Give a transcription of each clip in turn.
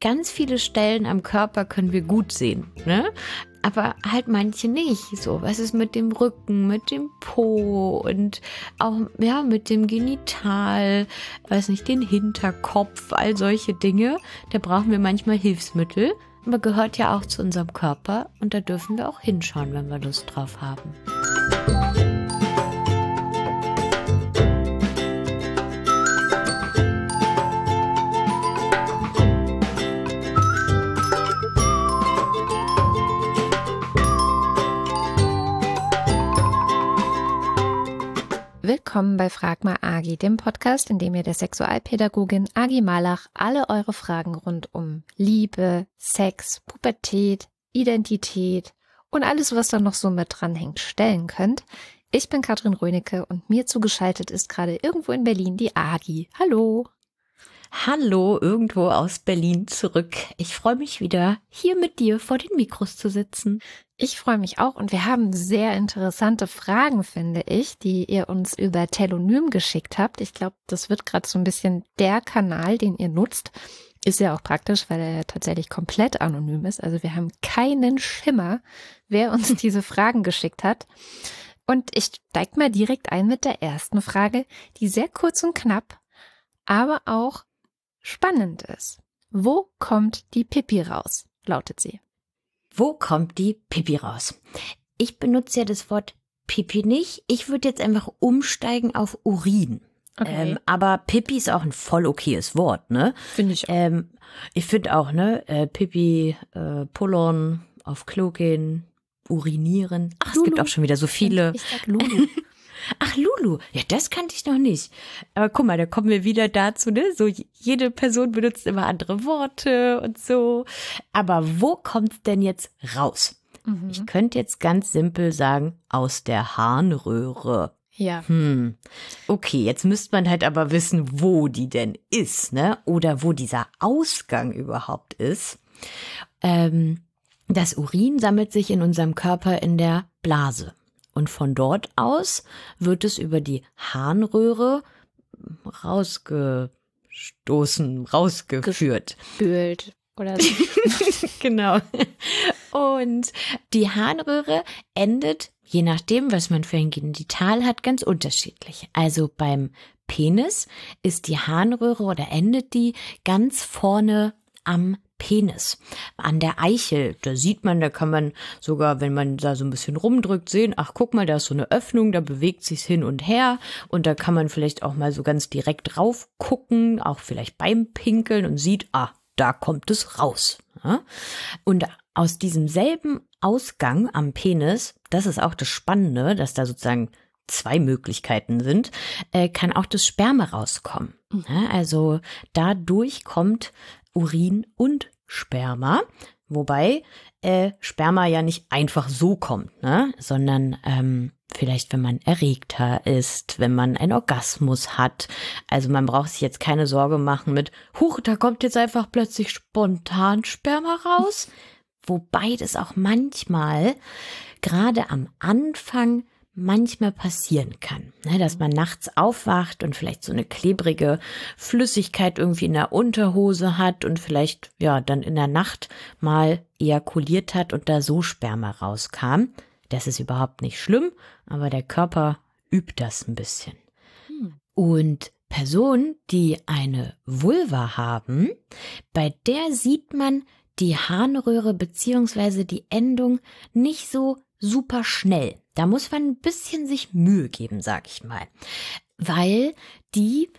ganz viele Stellen am Körper können wir gut sehen, ne? Aber halt manche nicht. So, was ist mit dem Rücken, mit dem Po und auch, ja, mit dem Genital, weiß nicht, den Hinterkopf, all solche Dinge. Da brauchen wir manchmal Hilfsmittel. Aber gehört ja auch zu unserem Körper und da dürfen wir auch hinschauen, wenn wir Lust drauf haben. Willkommen bei Frag mal Agi, dem Podcast, in dem ihr der Sexualpädagogin Agi Malach alle eure Fragen rund um Liebe, Sex, Pubertät, Identität und alles, was da noch so mit dranhängt, stellen könnt. Ich bin Katrin Rönecke und mir zugeschaltet ist gerade irgendwo in Berlin die Agi. Hallo. Hallo, irgendwo aus Berlin zurück. Ich freue mich wieder, hier mit dir vor den Mikros zu sitzen. Ich freue mich auch und wir haben sehr interessante Fragen, finde ich, die ihr uns über Telonym geschickt habt. Ich glaube, das wird gerade so ein bisschen der Kanal, den ihr nutzt. Ist ja auch praktisch, weil er tatsächlich komplett anonym ist. Also wir haben keinen Schimmer, wer uns diese Fragen geschickt hat. Und ich steig mal direkt ein mit der ersten Frage, die sehr kurz und knapp, aber auch spannend ist. Wo kommt die Pipi raus? lautet sie. Wo kommt die Pipi raus? Ich benutze ja das Wort Pipi nicht. Ich würde jetzt einfach umsteigen auf Urin. Okay. Ähm, aber Pipi ist auch ein voll okayes Wort, ne? Finde ich auch. Ähm, ich finde auch, ne? Äh, Pipi, äh, Pullern, auf Klo gehen, urinieren. Ach, Lulu. es gibt auch schon wieder so viele. Ich sag Lulu. Ach, Lulu. Ja, das kannte ich noch nicht. Aber guck mal, da kommen wir wieder dazu, ne? So, jede Person benutzt immer andere Worte und so. Aber wo kommt's denn jetzt raus? Mhm. Ich könnte jetzt ganz simpel sagen, aus der Harnröhre. Ja. Hm. Okay, jetzt müsste man halt aber wissen, wo die denn ist, ne? Oder wo dieser Ausgang überhaupt ist. Ähm, das Urin sammelt sich in unserem Körper in der Blase. Und von dort aus wird es über die Harnröhre rausgestoßen, rausgeführt. Gespült oder so. genau. Und die Harnröhre endet, je nachdem, was man für ein Genital hat, ganz unterschiedlich. Also beim Penis ist die Harnröhre oder endet die ganz vorne am Penis. An der Eichel, da sieht man, da kann man sogar, wenn man da so ein bisschen rumdrückt, sehen, ach guck mal, da ist so eine Öffnung, da bewegt sich's hin und her und da kann man vielleicht auch mal so ganz direkt drauf gucken, auch vielleicht beim Pinkeln und sieht, ah, da kommt es raus. Und aus diesem selben Ausgang am Penis, das ist auch das Spannende, dass da sozusagen zwei Möglichkeiten sind, äh, kann auch das Sperma rauskommen. Mhm. Also dadurch kommt Urin und Sperma. Wobei äh, Sperma ja nicht einfach so kommt, ne? sondern ähm, vielleicht, wenn man erregter ist, wenn man einen Orgasmus hat. Also man braucht sich jetzt keine Sorge machen mit, huch, da kommt jetzt einfach plötzlich spontan Sperma raus. Wobei das auch manchmal gerade am Anfang manchmal passieren kann. Ne, dass man nachts aufwacht und vielleicht so eine klebrige Flüssigkeit irgendwie in der Unterhose hat und vielleicht, ja, dann in der Nacht mal ejakuliert hat und da so Sperma rauskam. Das ist überhaupt nicht schlimm, aber der Körper übt das ein bisschen. Und Personen, die eine Vulva haben, bei der sieht man die Harnröhre beziehungsweise die Endung nicht so super schnell. Da muss man ein bisschen sich Mühe geben, sag ich mal. Weil die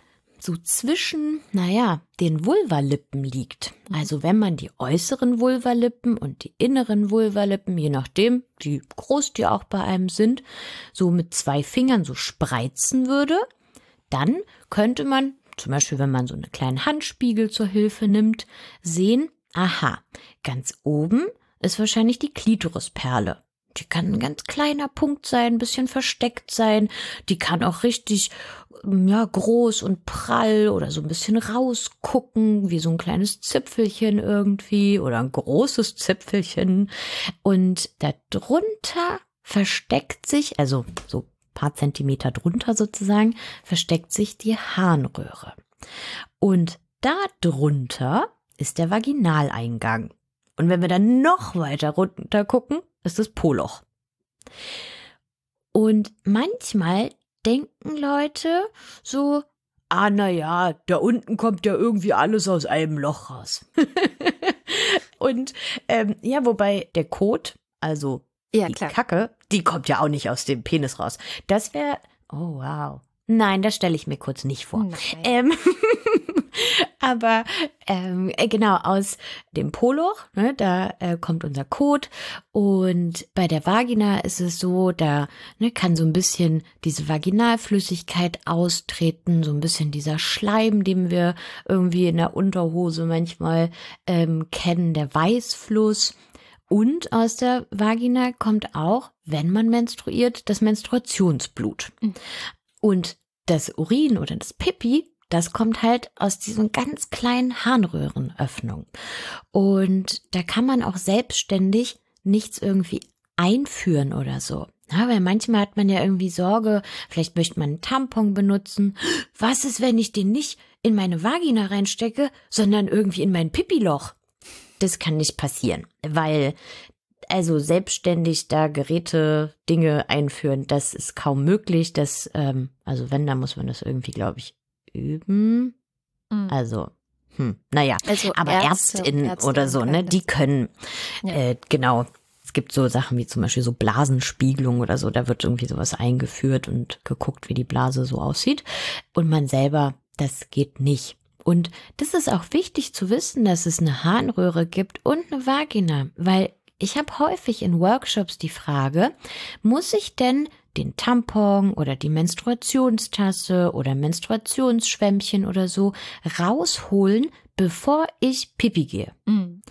so zwischen, naja, den Vulvalippen liegt. Also wenn man die äußeren Vulvalippen und die inneren Vulvalippen, je nachdem, wie groß die auch bei einem sind, so mit zwei Fingern so spreizen würde, dann könnte man, zum Beispiel wenn man so einen kleinen Handspiegel zur Hilfe nimmt, sehen, aha, ganz oben ist wahrscheinlich die Klitorisperle. Die kann ein ganz kleiner Punkt sein, ein bisschen versteckt sein. Die kann auch richtig, ja, groß und prall oder so ein bisschen rausgucken, wie so ein kleines Zipfelchen irgendwie oder ein großes Zipfelchen. Und darunter versteckt sich, also so paar Zentimeter drunter sozusagen, versteckt sich die Harnröhre. Und darunter ist der Vaginaleingang. Und wenn wir dann noch weiter runter gucken, ist das Poloch. Und manchmal denken Leute so, ah, na ja, da unten kommt ja irgendwie alles aus einem Loch raus. und ähm, ja, wobei der Kot, also ja, die klar. Kacke, die kommt ja auch nicht aus dem Penis raus. Das wäre, oh wow. Nein, das stelle ich mir kurz nicht vor. Ähm, aber ähm, äh, genau aus dem Poloch, ne, da äh, kommt unser Kot und bei der Vagina ist es so, da ne, kann so ein bisschen diese Vaginalflüssigkeit austreten, so ein bisschen dieser Schleim, den wir irgendwie in der Unterhose manchmal ähm, kennen, der Weißfluss. Und aus der Vagina kommt auch, wenn man menstruiert, das Menstruationsblut. Mhm. Und das Urin oder das Pipi, das kommt halt aus diesen ganz kleinen Harnröhrenöffnungen. Und da kann man auch selbstständig nichts irgendwie einführen oder so. Ja, weil manchmal hat man ja irgendwie Sorge, vielleicht möchte man einen Tampon benutzen. Was ist, wenn ich den nicht in meine Vagina reinstecke, sondern irgendwie in mein Pipiloch? Das kann nicht passieren, weil also selbstständig da Geräte, Dinge einführen, das ist kaum möglich. Das, ähm, also wenn, dann muss man das irgendwie, glaube ich, üben. Mhm. Also, hm, naja, also aber Ärzte, Ärztinnen Ärzte oder so, ne, die können, ja. äh, genau. Es gibt so Sachen wie zum Beispiel so Blasenspiegelung oder so, da wird irgendwie sowas eingeführt und geguckt, wie die Blase so aussieht. Und man selber, das geht nicht. Und das ist auch wichtig zu wissen, dass es eine Harnröhre gibt und eine Vagina, weil ich habe häufig in Workshops die Frage, muss ich denn den Tampon oder die Menstruationstasse oder Menstruationsschwämmchen oder so rausholen, bevor ich Pipi gehe? Mhm.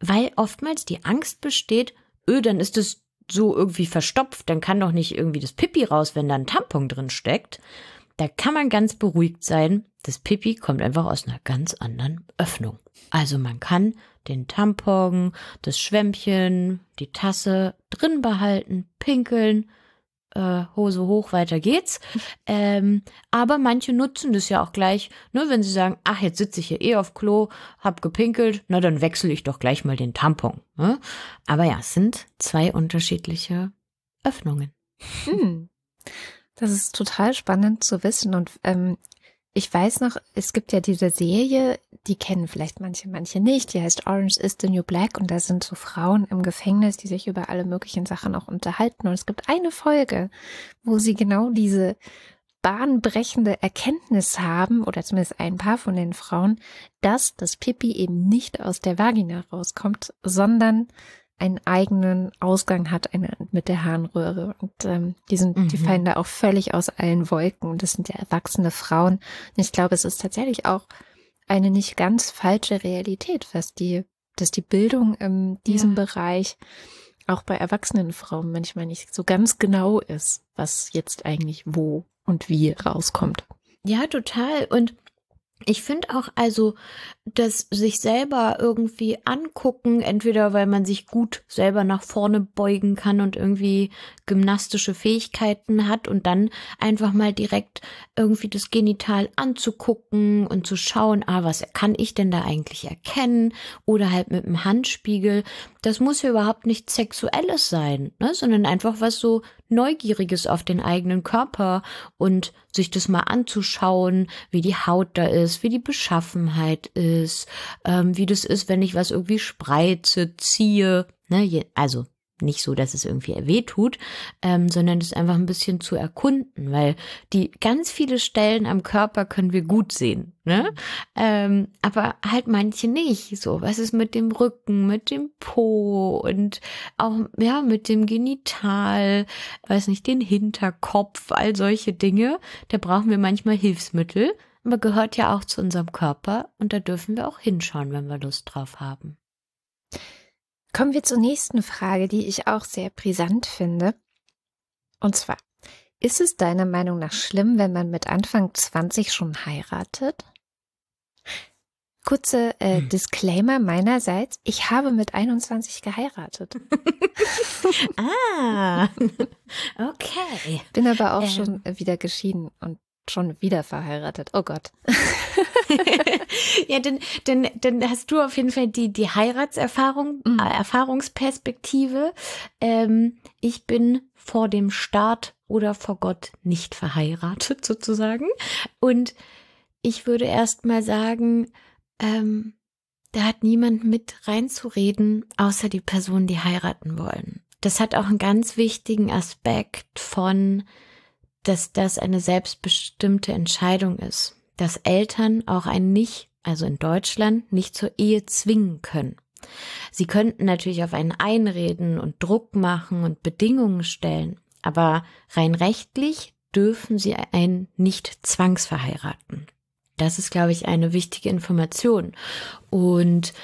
Weil oftmals die Angst besteht, öh, dann ist es so irgendwie verstopft, dann kann doch nicht irgendwie das Pipi raus, wenn da ein Tampon drin steckt. Da kann man ganz beruhigt sein. Das Pipi kommt einfach aus einer ganz anderen Öffnung. Also man kann den Tampon, das Schwämmchen, die Tasse drin behalten, pinkeln, äh, Hose hoch, weiter geht's. Ähm, aber manche nutzen das ja auch gleich, ne, wenn sie sagen, ach, jetzt sitze ich hier eh auf Klo, hab gepinkelt, na dann wechsle ich doch gleich mal den Tampon. Ne? Aber ja, es sind zwei unterschiedliche Öffnungen. Hm. Das ist total spannend zu wissen. Und ähm, ich weiß noch, es gibt ja diese Serie, die kennen vielleicht manche, manche nicht. Die heißt Orange is the New Black und da sind so Frauen im Gefängnis, die sich über alle möglichen Sachen auch unterhalten. Und es gibt eine Folge, wo sie genau diese bahnbrechende Erkenntnis haben, oder zumindest ein paar von den Frauen, dass das Pipi eben nicht aus der Vagina rauskommt, sondern einen eigenen Ausgang hat eine, mit der Harnröhre. Und ähm, die sind, mhm. die fallen da auch völlig aus allen Wolken. Und das sind ja erwachsene Frauen. Und ich glaube, es ist tatsächlich auch eine nicht ganz falsche Realität, was die, dass die Bildung in diesem ja. Bereich auch bei erwachsenen Frauen manchmal nicht so ganz genau ist, was jetzt eigentlich wo und wie rauskommt. Ja, total. Und ich finde auch also, dass sich selber irgendwie angucken, entweder weil man sich gut selber nach vorne beugen kann und irgendwie gymnastische Fähigkeiten hat und dann einfach mal direkt irgendwie das Genital anzugucken und zu schauen, ah, was kann ich denn da eigentlich erkennen? Oder halt mit dem Handspiegel. Das muss ja überhaupt nichts Sexuelles sein, ne? sondern einfach was so Neugieriges auf den eigenen Körper und sich das mal anzuschauen, wie die Haut da ist, wie die Beschaffenheit ist, ähm, wie das ist, wenn ich was irgendwie spreize, ziehe. Ne? Also nicht so, dass es irgendwie weh tut, ähm, sondern es einfach ein bisschen zu erkunden, weil die ganz viele Stellen am Körper können wir gut sehen, ne? Mhm. Ähm, aber halt manche nicht. So, was ist mit dem Rücken, mit dem Po und auch ja mit dem Genital, weiß nicht, den Hinterkopf, all solche Dinge. Da brauchen wir manchmal Hilfsmittel, aber gehört ja auch zu unserem Körper und da dürfen wir auch hinschauen, wenn wir Lust drauf haben. Kommen wir zur nächsten Frage, die ich auch sehr brisant finde. Und zwar, ist es deiner Meinung nach schlimm, wenn man mit Anfang 20 schon heiratet? Kurze äh, hm. Disclaimer meinerseits. Ich habe mit 21 geheiratet. ah, okay. Bin aber auch ähm. schon wieder geschieden und schon wieder verheiratet. Oh Gott. ja, denn, denn, denn hast du auf jeden Fall die, die Heiratserfahrung, mhm. äh, Erfahrungsperspektive. Ähm, ich bin vor dem Staat oder vor Gott nicht verheiratet sozusagen. Und ich würde erst mal sagen, ähm, da hat niemand mit reinzureden, außer die Personen, die heiraten wollen. Das hat auch einen ganz wichtigen Aspekt von, dass das eine selbstbestimmte Entscheidung ist, dass Eltern auch einen nicht, also in Deutschland, nicht zur Ehe zwingen können. Sie könnten natürlich auf einen einreden und Druck machen und Bedingungen stellen, aber rein rechtlich dürfen sie einen nicht zwangsverheiraten. Das ist, glaube ich, eine wichtige Information. Und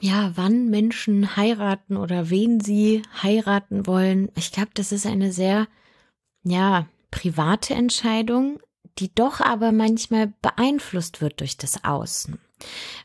ja, wann Menschen heiraten oder wen sie heiraten wollen, ich glaube, das ist eine sehr, ja, private Entscheidung, die doch aber manchmal beeinflusst wird durch das Außen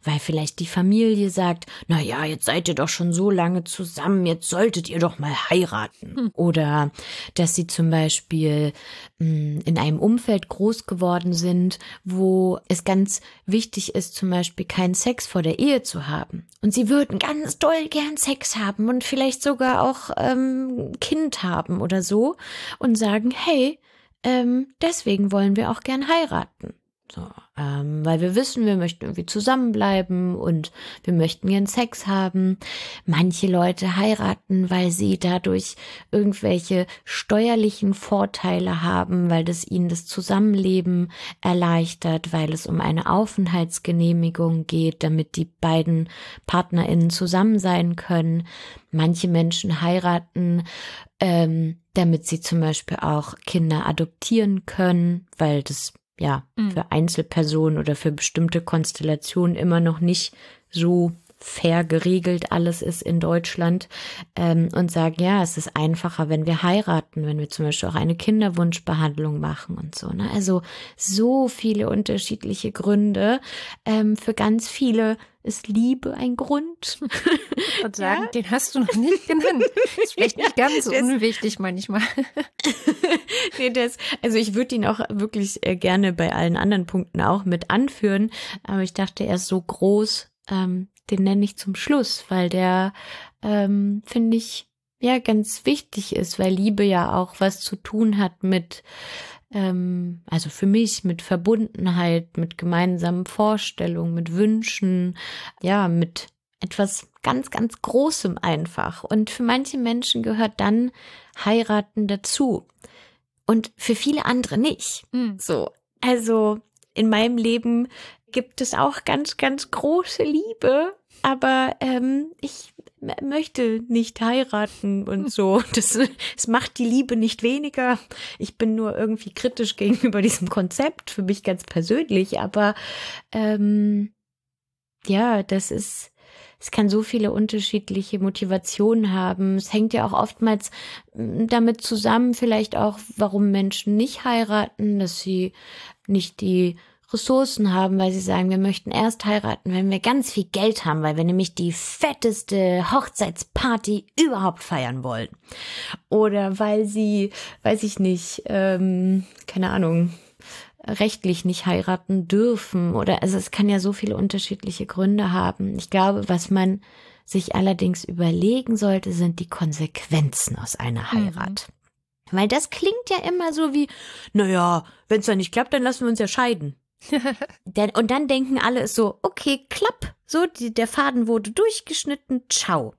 weil vielleicht die Familie sagt, na ja, jetzt seid ihr doch schon so lange zusammen, jetzt solltet ihr doch mal heiraten. Hm. Oder dass sie zum Beispiel mh, hm, in einem Umfeld groß geworden sind, wo es ganz wichtig ist, zum Beispiel keinen Sex vor der Ehe zu haben. Und sie würden ganz doll gern Sex haben und vielleicht sogar auch ähm, Kind haben oder so und sagen, hey, ähm, deswegen wollen wir auch gern heiraten. So, ähm, weil wir wissen, wir möchten irgendwie zusammenbleiben und wir möchten gern Sex haben. Manche Leute heiraten, weil sie dadurch irgendwelche steuerlichen Vorteile haben, weil das ihnen das Zusammenleben erleichtert, weil es um eine Aufenthaltsgenehmigung geht, damit die beiden PartnerInnen zusammen sein können. Manche Menschen heiraten, ähm, damit sie zum Beispiel auch Kinder adoptieren können, weil das ja, mhm. für Einzelpersonen oder für bestimmte Konstellationen immer noch nicht so fair geregelt alles ist in Deutschland ähm, und sagen, ja, es ist einfacher, wenn wir heiraten, wenn wir zum Beispiel auch eine Kinderwunschbehandlung machen und so. Ne? Also so viele unterschiedliche Gründe. Ähm, für ganz viele ist Liebe ein Grund. Und sagen, ja? den hast du noch nicht genannt. ist vielleicht nicht ganz so unwichtig manchmal. nee, das, also ich würde ihn auch wirklich äh, gerne bei allen anderen Punkten auch mit anführen, aber ich dachte, er ist so groß, ähm, den nenne ich zum Schluss, weil der, ähm, finde ich, ja, ganz wichtig ist, weil Liebe ja auch was zu tun hat mit, ähm, also für mich mit Verbundenheit, mit gemeinsamen Vorstellungen, mit Wünschen, ja, mit etwas ganz, ganz Großem einfach. Und für manche Menschen gehört dann heiraten dazu. Und für viele andere nicht. Mhm. So. Also in meinem Leben gibt es auch ganz, ganz große Liebe, aber ähm, ich möchte nicht heiraten und so. Das, das macht die Liebe nicht weniger. Ich bin nur irgendwie kritisch gegenüber diesem Konzept, für mich ganz persönlich, aber ähm, ja, das ist, es kann so viele unterschiedliche Motivationen haben. Es hängt ja auch oftmals damit zusammen, vielleicht auch, warum Menschen nicht heiraten, dass sie nicht die Ressourcen haben, weil sie sagen, wir möchten erst heiraten, wenn wir ganz viel Geld haben, weil wir nämlich die fetteste Hochzeitsparty überhaupt feiern wollen. Oder weil sie, weiß ich nicht, ähm, keine Ahnung, rechtlich nicht heiraten dürfen. Oder also es kann ja so viele unterschiedliche Gründe haben. Ich glaube, was man sich allerdings überlegen sollte, sind die Konsequenzen aus einer mhm. Heirat. Mhm. Weil das klingt ja immer so wie, naja, wenn es dann nicht klappt, dann lassen wir uns ja scheiden. und dann denken alle so, okay, klapp, so, die, der Faden wurde durchgeschnitten, ciao.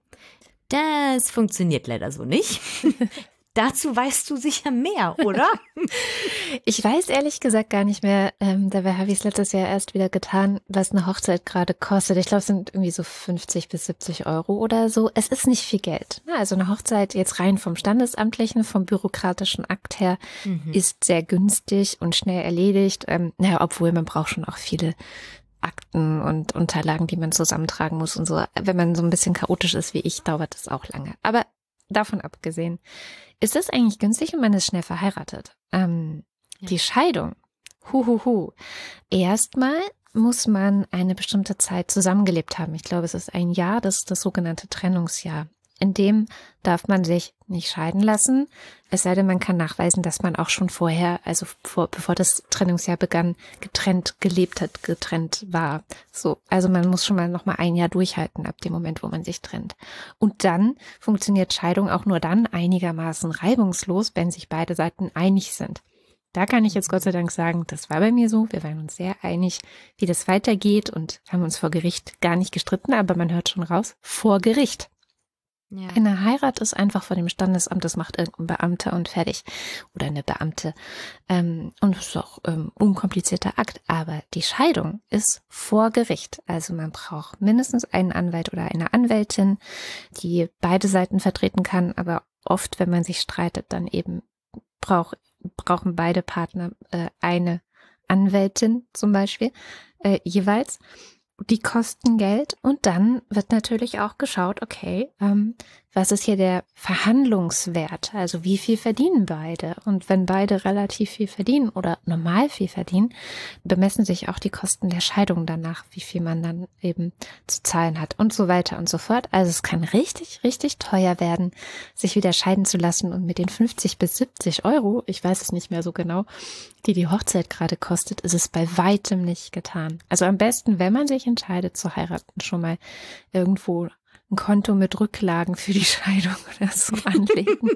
Das funktioniert leider so nicht. Dazu weißt du sicher mehr, oder? ich weiß ehrlich gesagt gar nicht mehr, ähm, dabei habe ich es letztes Jahr erst wieder getan, was eine Hochzeit gerade kostet. Ich glaube, es sind irgendwie so 50 bis 70 Euro oder so. Es ist nicht viel Geld. Also eine Hochzeit jetzt rein vom Standesamtlichen, vom bürokratischen Akt her, mhm. ist sehr günstig und schnell erledigt. Ähm, naja, obwohl man braucht schon auch viele Akten und Unterlagen, die man zusammentragen muss und so. Wenn man so ein bisschen chaotisch ist wie ich, dauert das auch lange. Aber davon abgesehen, ist das eigentlich günstig und man ist schnell verheiratet? Ähm, ja. Die Scheidung. Huhuhu. Erstmal muss man eine bestimmte Zeit zusammengelebt haben. Ich glaube, es ist ein Jahr, das ist das sogenannte Trennungsjahr. In dem darf man sich nicht scheiden lassen, es sei denn, man kann nachweisen, dass man auch schon vorher, also vor, bevor das Trennungsjahr begann, getrennt gelebt hat, getrennt war. So, also man muss schon mal noch mal ein Jahr durchhalten ab dem Moment, wo man sich trennt. Und dann funktioniert Scheidung auch nur dann einigermaßen reibungslos, wenn sich beide Seiten einig sind. Da kann ich jetzt Gott sei Dank sagen, das war bei mir so. Wir waren uns sehr einig, wie das weitergeht und haben uns vor Gericht gar nicht gestritten, aber man hört schon raus, vor Gericht. Ja. Eine Heirat ist einfach vor dem Standesamt, das macht irgendein Beamter und fertig. Oder eine Beamte. Ähm, und es ist auch ähm, unkomplizierter Akt. Aber die Scheidung ist vor Gericht. Also man braucht mindestens einen Anwalt oder eine Anwältin, die beide Seiten vertreten kann. Aber oft, wenn man sich streitet, dann eben brauch, brauchen beide Partner äh, eine Anwältin zum Beispiel äh, jeweils die kosten Geld. Und dann wird natürlich auch geschaut, okay, ähm, was ist hier der Verhandlungswert? Also wie viel verdienen beide? Und wenn beide relativ viel verdienen oder normal viel verdienen, bemessen sich auch die Kosten der Scheidung danach, wie viel man dann eben zu zahlen hat und so weiter und so fort. Also es kann richtig, richtig teuer werden, sich wieder scheiden zu lassen und mit den 50 bis 70 Euro, ich weiß es nicht mehr so genau, die die Hochzeit gerade kostet, ist es bei weitem nicht getan. Also am besten, wenn man sich entscheidet zu heiraten, schon mal irgendwo ein Konto mit Rücklagen für die Scheidung oder so anlegen.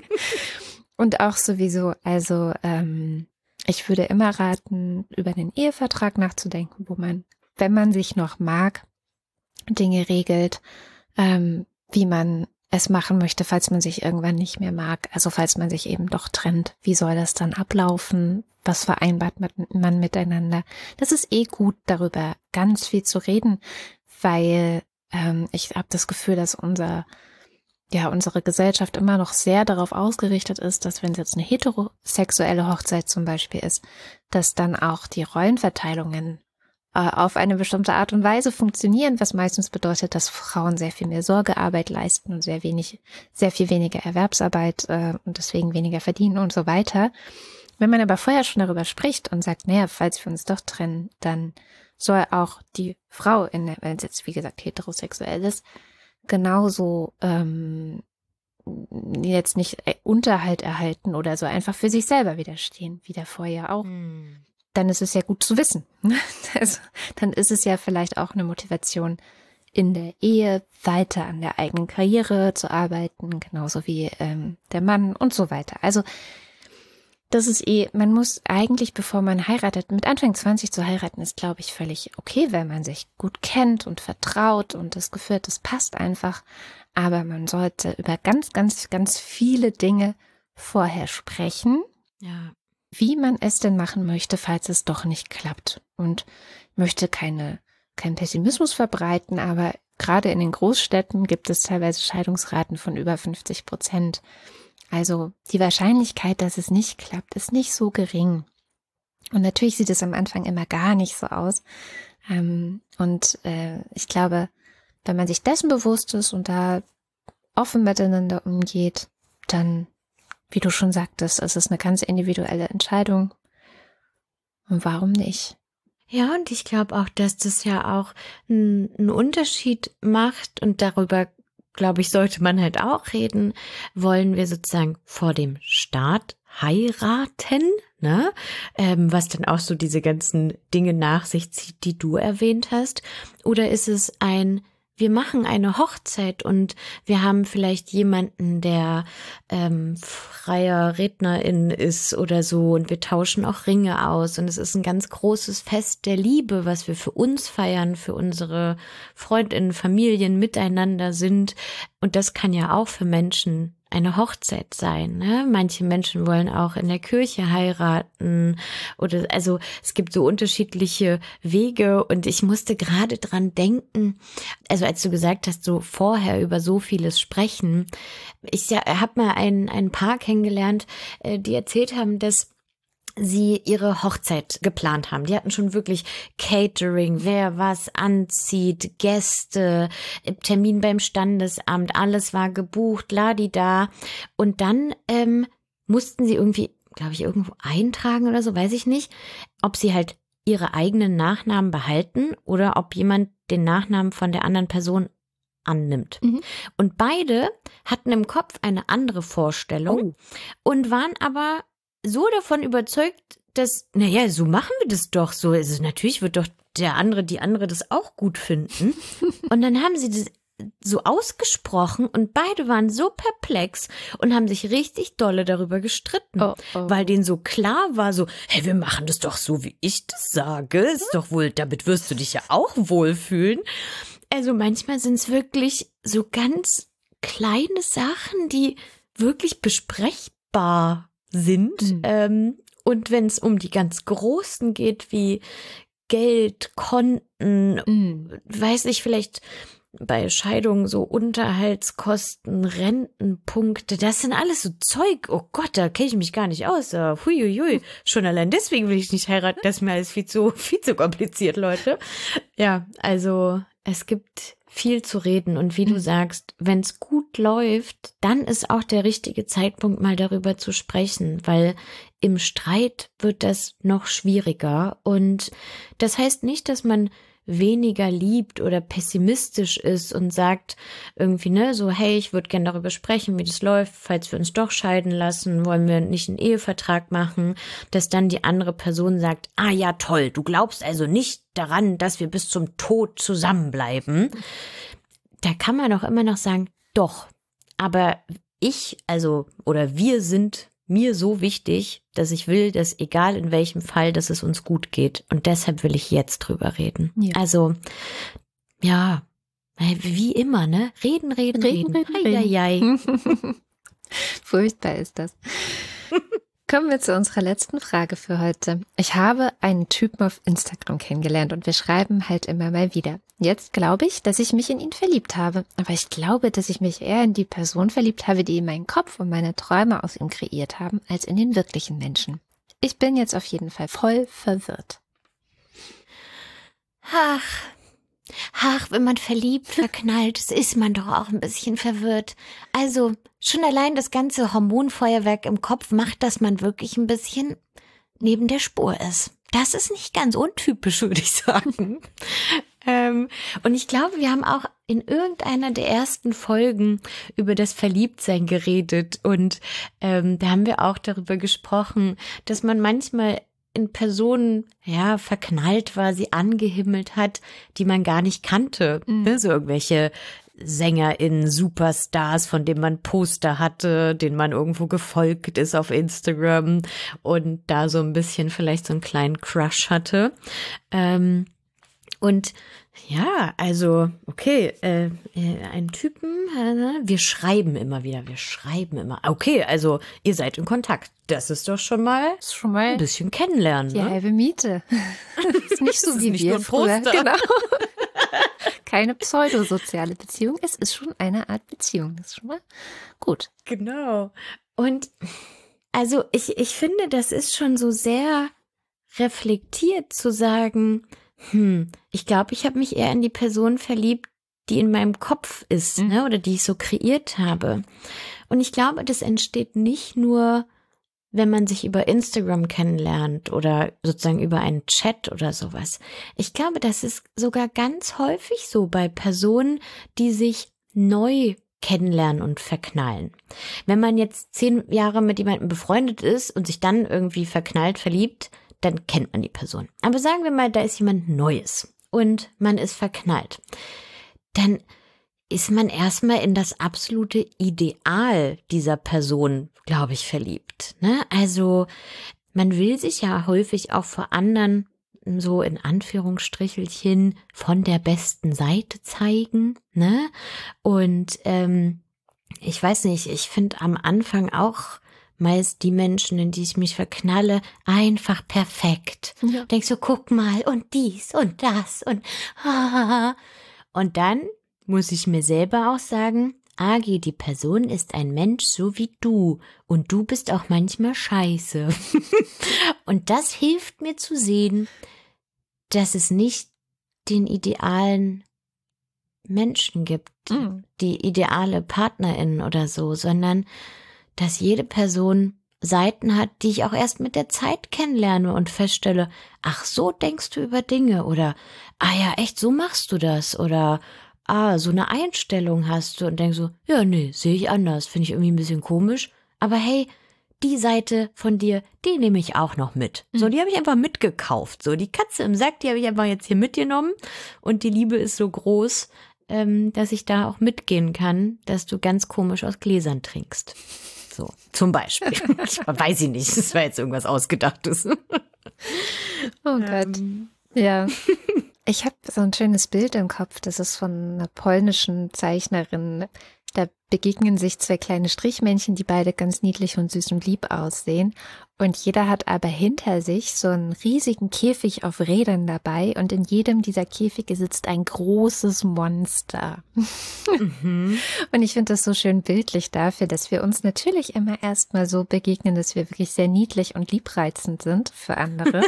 Und auch sowieso, also ähm, ich würde immer raten, über den Ehevertrag nachzudenken, wo man, wenn man sich noch mag, Dinge regelt, ähm, wie man es machen möchte, falls man sich irgendwann nicht mehr mag. Also falls man sich eben doch trennt, wie soll das dann ablaufen? Was vereinbart man miteinander? Das ist eh gut, darüber ganz viel zu reden, weil ähm, ich habe das Gefühl, dass unser ja, unsere Gesellschaft immer noch sehr darauf ausgerichtet ist, dass wenn es jetzt eine heterosexuelle Hochzeit zum Beispiel ist, dass dann auch die Rollenverteilungen äh, auf eine bestimmte Art und Weise funktionieren, was meistens bedeutet, dass Frauen sehr viel mehr Sorgearbeit leisten und sehr wenig, sehr viel weniger Erwerbsarbeit äh, und deswegen weniger verdienen und so weiter. Wenn man aber vorher schon darüber spricht und sagt, naja, falls wir uns doch trennen, dann soll auch die Frau, in der, wenn es jetzt wie gesagt heterosexuell ist, genauso ähm, jetzt nicht äh, Unterhalt erhalten oder so, einfach für sich selber widerstehen, wie der vorher auch. Mhm. Dann ist es ja gut zu wissen. also, dann ist es ja vielleicht auch eine Motivation, in der Ehe weiter an der eigenen Karriere zu arbeiten, genauso wie ähm, der Mann und so weiter. Also das ist eh, man muss eigentlich, bevor man heiratet, mit Anfang 20 zu heiraten, ist, glaube ich, völlig okay, wenn man sich gut kennt und vertraut und das Gefühl hat, das passt einfach. Aber man sollte über ganz, ganz, ganz viele Dinge vorher sprechen. Ja. Wie man es denn machen möchte, falls es doch nicht klappt. Und möchte keine, keinen Pessimismus verbreiten, aber gerade in den Großstädten gibt es teilweise Scheidungsraten von über 50 Prozent. Also die Wahrscheinlichkeit, dass es nicht klappt, ist nicht so gering. Und natürlich sieht es am Anfang immer gar nicht so aus. Ähm, und äh, ich glaube, wenn man sich dessen bewusst ist und da offen miteinander umgeht, dann, wie du schon sagtest, ist es eine ganz individuelle Entscheidung. Und warum nicht? Ja, und ich glaube auch, dass das ja auch einen Unterschied macht und darüber glaube ich, sollte man halt auch reden. Wollen wir sozusagen vor dem Staat heiraten, ne? Ähm, was dann auch so diese ganzen Dinge nach sich zieht, die du erwähnt hast? Oder ist es ein wir machen eine Hochzeit und wir haben vielleicht jemanden, der ähm, freier Rednerin ist oder so und wir tauschen auch Ringe aus und es ist ein ganz großes Fest der Liebe, was wir für uns feiern, für unsere Freundinnen, Familien miteinander sind und das kann ja auch für Menschen eine Hochzeit sein. Ne? Manche Menschen wollen auch in der Kirche heiraten oder also es gibt so unterschiedliche Wege und ich musste gerade dran denken, also als du gesagt hast, so vorher über so vieles sprechen. Ich habe mal ein, ein Paar kennengelernt, äh, die erzählt haben, dass sie ihre Hochzeit geplant haben. Die hatten schon wirklich Catering, wer was anzieht, Gäste, Termin beim Standesamt, alles war gebucht, ladi da. Und dann ähm, mussten sie irgendwie, glaube ich, irgendwo eintragen oder so, weiß ich nicht, ob sie halt ihre eigenen Nachnamen behalten oder ob jemand den Nachnamen von der anderen Person annimmt. Mhm. Und beide hatten im Kopf eine andere Vorstellung oh. und waren aber so davon überzeugt, dass, naja, so machen wir das doch so. Also natürlich wird doch der andere, die andere das auch gut finden. und dann haben sie das so ausgesprochen und beide waren so perplex und haben sich richtig dolle darüber gestritten, oh, oh. weil denen so klar war, so, hey, wir machen das doch so, wie ich das sage, ist doch wohl, damit wirst du dich ja auch wohlfühlen. Also manchmal sind es wirklich so ganz kleine Sachen, die wirklich besprechbar sind. Mhm. Ähm, und wenn es um die ganz großen geht, wie Geld, Konten, mhm. weiß ich vielleicht bei Scheidungen so Unterhaltskosten, Rentenpunkte, das sind alles so Zeug. Oh Gott, da kenne ich mich gar nicht aus. Huiuiui. Schon allein deswegen will ich nicht heiraten. Das ist mir alles viel zu, viel zu kompliziert, Leute. Ja, also es gibt viel zu reden und wie du mhm. sagst, wenn es gut läuft, dann ist auch der richtige Zeitpunkt mal darüber zu sprechen, weil im Streit wird das noch schwieriger und das heißt nicht, dass man weniger liebt oder pessimistisch ist und sagt irgendwie, ne, so, hey, ich würde gerne darüber sprechen, wie das läuft, falls wir uns doch scheiden lassen, wollen wir nicht einen Ehevertrag machen, dass dann die andere Person sagt, ah ja, toll, du glaubst also nicht daran, dass wir bis zum Tod zusammenbleiben. Da kann man auch immer noch sagen, doch, aber ich, also, oder wir sind mir so wichtig, dass ich will, dass egal in welchem Fall, dass es uns gut geht. Und deshalb will ich jetzt drüber reden. Ja. Also, ja, wie immer, ne? Reden, reden, reden. reden. reden, reden. Furchtbar ist das. Kommen wir zu unserer letzten Frage für heute. Ich habe einen Typen auf Instagram kennengelernt und wir schreiben halt immer mal wieder. Jetzt glaube ich, dass ich mich in ihn verliebt habe. Aber ich glaube, dass ich mich eher in die Person verliebt habe, die in meinen Kopf und meine Träume aus ihm kreiert haben, als in den wirklichen Menschen. Ich bin jetzt auf jeden Fall voll verwirrt. Ach, Ach, wenn man verliebt, verknallt, ist man doch auch ein bisschen verwirrt. Also, schon allein das ganze Hormonfeuerwerk im Kopf macht, dass man wirklich ein bisschen neben der Spur ist. Das ist nicht ganz untypisch, würde ich sagen. ähm, und ich glaube, wir haben auch in irgendeiner der ersten Folgen über das Verliebtsein geredet. Und ähm, da haben wir auch darüber gesprochen, dass man manchmal in Personen, ja, verknallt war, sie angehimmelt hat, die man gar nicht kannte. Mhm. Ne? So irgendwelche SängerInnen, Superstars, von denen man Poster hatte, denen man irgendwo gefolgt ist auf Instagram und da so ein bisschen vielleicht so einen kleinen Crush hatte. Ähm, und ja, also, okay, äh, äh, einen Typen, äh, wir schreiben immer wieder, wir schreiben immer. Okay, also ihr seid in Kontakt. Das ist doch schon mal, ist schon mal ein bisschen kennenlernen. Die ne? halbe Miete. ist nicht so wie wir früher. Genau. Keine pseudosoziale Beziehung. Es ist schon eine Art Beziehung. Das ist schon mal gut. Genau. Und also ich, ich finde, das ist schon so sehr reflektiert zu sagen, hm, ich glaube, ich habe mich eher in die Person verliebt, die in meinem Kopf ist, mhm. ne, oder die ich so kreiert habe. Und ich glaube, das entsteht nicht nur, wenn man sich über Instagram kennenlernt oder sozusagen über einen Chat oder sowas. Ich glaube, das ist sogar ganz häufig so bei Personen, die sich neu kennenlernen und verknallen. Wenn man jetzt zehn Jahre mit jemandem befreundet ist und sich dann irgendwie verknallt, verliebt, dann kennt man die Person. Aber sagen wir mal, da ist jemand Neues und man ist verknallt. Dann ist man erstmal in das absolute Ideal dieser Person, glaube ich, verliebt. Ne? Also man will sich ja häufig auch vor anderen so in Anführungsstrichelchen von der besten Seite zeigen. Ne? Und ähm, ich weiß nicht, ich finde am Anfang auch meist die Menschen, in die ich mich verknalle, einfach perfekt. Ja. Denkst so, guck mal, und dies und das und ah. Und dann muss ich mir selber auch sagen, Agi, die Person ist ein Mensch so wie du und du bist auch manchmal scheiße. und das hilft mir zu sehen, dass es nicht den idealen Menschen gibt, mhm. die ideale Partnerin oder so, sondern dass jede Person Seiten hat, die ich auch erst mit der Zeit kennenlerne und feststelle, ach so denkst du über Dinge oder ah ja, echt so machst du das oder ah, so eine Einstellung hast du und denkst so, ja, nee, sehe ich anders, finde ich irgendwie ein bisschen komisch. Aber hey, die Seite von dir, die nehme ich auch noch mit. So, Mhm. die habe ich einfach mitgekauft. So, die Katze im Sack, die habe ich einfach jetzt hier mitgenommen. Und die Liebe ist so groß, ähm, dass ich da auch mitgehen kann, dass du ganz komisch aus Gläsern trinkst. So, zum Beispiel. ich weiß ich nicht, das war jetzt irgendwas Ausgedachtes. Oh Gott. Ja. Ich habe so ein schönes Bild im Kopf, das ist von einer polnischen Zeichnerin. Da begegnen sich zwei kleine Strichmännchen, die beide ganz niedlich und süß und lieb aussehen. Und jeder hat aber hinter sich so einen riesigen Käfig auf Rädern dabei. Und in jedem dieser Käfige sitzt ein großes Monster. Mhm. Und ich finde das so schön bildlich dafür, dass wir uns natürlich immer erstmal so begegnen, dass wir wirklich sehr niedlich und liebreizend sind für andere.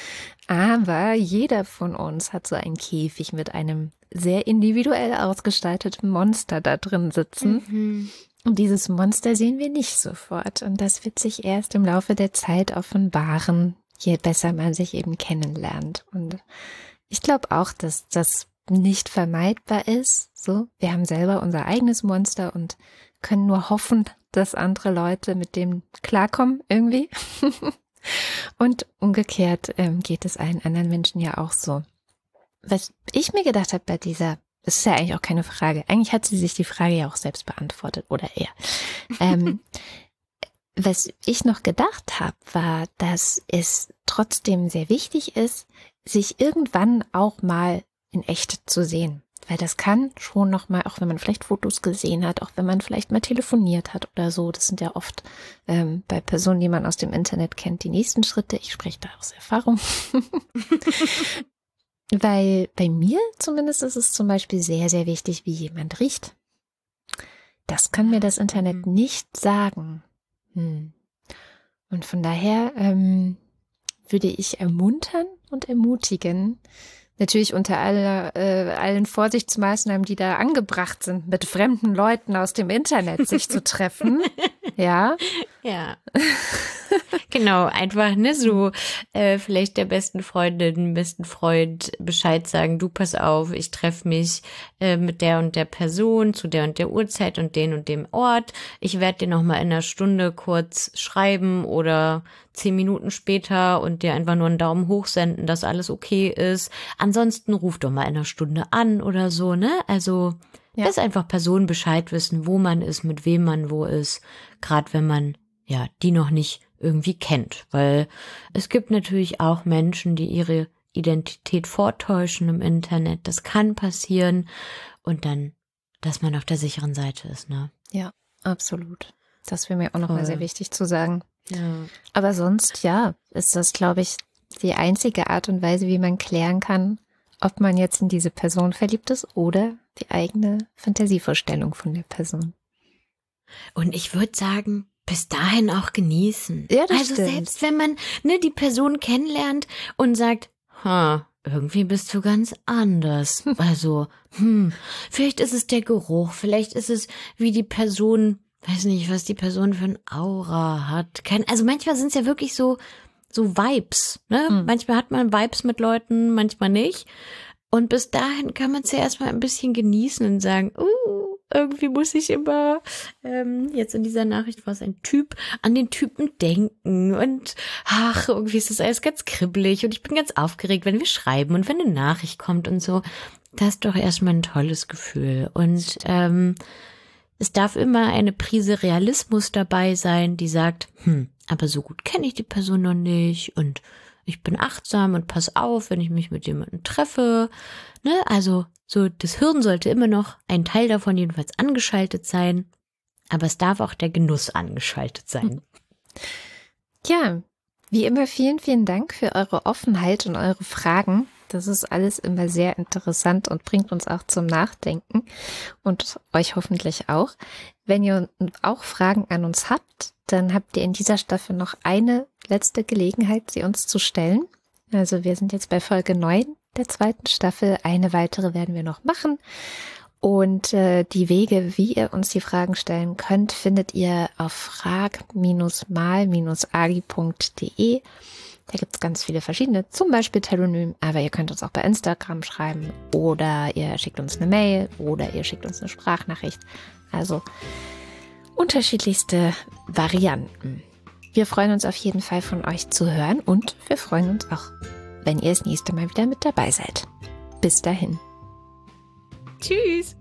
Aber jeder von uns hat so einen Käfig mit einem sehr individuell ausgestalteten Monster da drin sitzen. Mhm. Und dieses Monster sehen wir nicht sofort. Und das wird sich erst im Laufe der Zeit offenbaren, je besser man sich eben kennenlernt. Und ich glaube auch, dass das nicht vermeidbar ist. So, wir haben selber unser eigenes Monster und können nur hoffen, dass andere Leute mit dem klarkommen irgendwie. und umgekehrt ähm, geht es allen anderen Menschen ja auch so. Was ich mir gedacht habe bei dieser das ist ja eigentlich auch keine Frage. Eigentlich hat sie sich die Frage ja auch selbst beantwortet oder er. Ähm, was ich noch gedacht habe, war, dass es trotzdem sehr wichtig ist, sich irgendwann auch mal in echt zu sehen. Weil das kann schon noch mal, auch wenn man vielleicht Fotos gesehen hat, auch wenn man vielleicht mal telefoniert hat oder so, das sind ja oft ähm, bei Personen, die man aus dem Internet kennt, die nächsten Schritte. Ich spreche da aus Erfahrung. Weil bei mir zumindest ist es zum Beispiel sehr, sehr wichtig, wie jemand riecht. Das kann mir das Internet Mhm. nicht sagen. Hm. Und von daher ähm, würde ich ermuntern und ermutigen, natürlich unter aller, äh, allen Vorsichtsmaßnahmen, die da angebracht sind, mit fremden Leuten aus dem Internet sich zu treffen. Ja, Ja. genau, einfach, ne, so äh, vielleicht der besten Freundin, besten Freund Bescheid sagen, du pass auf, ich treffe mich äh, mit der und der Person zu der und der Uhrzeit und den und dem Ort. Ich werde dir nochmal in einer Stunde kurz schreiben oder zehn Minuten später und dir einfach nur einen Daumen hoch senden, dass alles okay ist. Ansonsten ruf doch mal in einer Stunde an oder so, ne? Also Ja. dass einfach Personen Bescheid wissen, wo man ist, mit wem man wo ist, gerade wenn man ja die noch nicht irgendwie kennt, weil es gibt natürlich auch Menschen, die ihre Identität vortäuschen im Internet. Das kann passieren und dann, dass man auf der sicheren Seite ist, ne? absolut. Das wäre mir auch nochmal sehr wichtig zu sagen. Ja. Aber sonst, ja, ist das, glaube ich, die einzige Art und Weise, wie man klären kann, ob man jetzt in diese Person verliebt ist oder die eigene Fantasievorstellung von der Person. Und ich würde sagen, bis dahin auch genießen. Ja, das also stimmt. selbst wenn man ne, die Person kennenlernt und sagt, ha, irgendwie bist du ganz anders. Also, hm, vielleicht ist es der Geruch, vielleicht ist es, wie die Person, weiß nicht, was die Person für ein Aura hat. Kein, also manchmal sind es ja wirklich so, so Vibes. Ne? Hm. Manchmal hat man Vibes mit Leuten, manchmal nicht. Und bis dahin kann man es ja erstmal ein bisschen genießen und sagen, uh, irgendwie muss ich immer, ähm, jetzt in dieser Nachricht war es ein Typ, an den Typen denken und ach, irgendwie ist das alles ganz kribbelig und ich bin ganz aufgeregt, wenn wir schreiben und wenn eine Nachricht kommt und so. Das ist doch erstmal ein tolles Gefühl. Und ähm, es darf immer eine Prise Realismus dabei sein, die sagt, hm, aber so gut kenne ich die Person noch nicht und ich bin achtsam und pass auf, wenn ich mich mit jemandem treffe. Ne? Also so das Hirn sollte immer noch ein Teil davon jedenfalls angeschaltet sein, aber es darf auch der Genuss angeschaltet sein. Ja, wie immer vielen, vielen Dank für eure Offenheit und eure Fragen. Das ist alles immer sehr interessant und bringt uns auch zum Nachdenken und euch hoffentlich auch. Wenn ihr auch Fragen an uns habt, dann habt ihr in dieser Staffel noch eine letzte Gelegenheit, sie uns zu stellen. Also wir sind jetzt bei Folge 9 der zweiten Staffel. Eine weitere werden wir noch machen. Und äh, die Wege, wie ihr uns die Fragen stellen könnt, findet ihr auf frag-mal-agi.de. Da gibt es ganz viele verschiedene, zum Beispiel Telonym, aber ihr könnt uns auch bei Instagram schreiben oder ihr schickt uns eine Mail oder ihr schickt uns eine Sprachnachricht. Also unterschiedlichste Varianten. Wir freuen uns auf jeden Fall von euch zu hören und wir freuen uns auch, wenn ihr das nächste Mal wieder mit dabei seid. Bis dahin. Tschüss.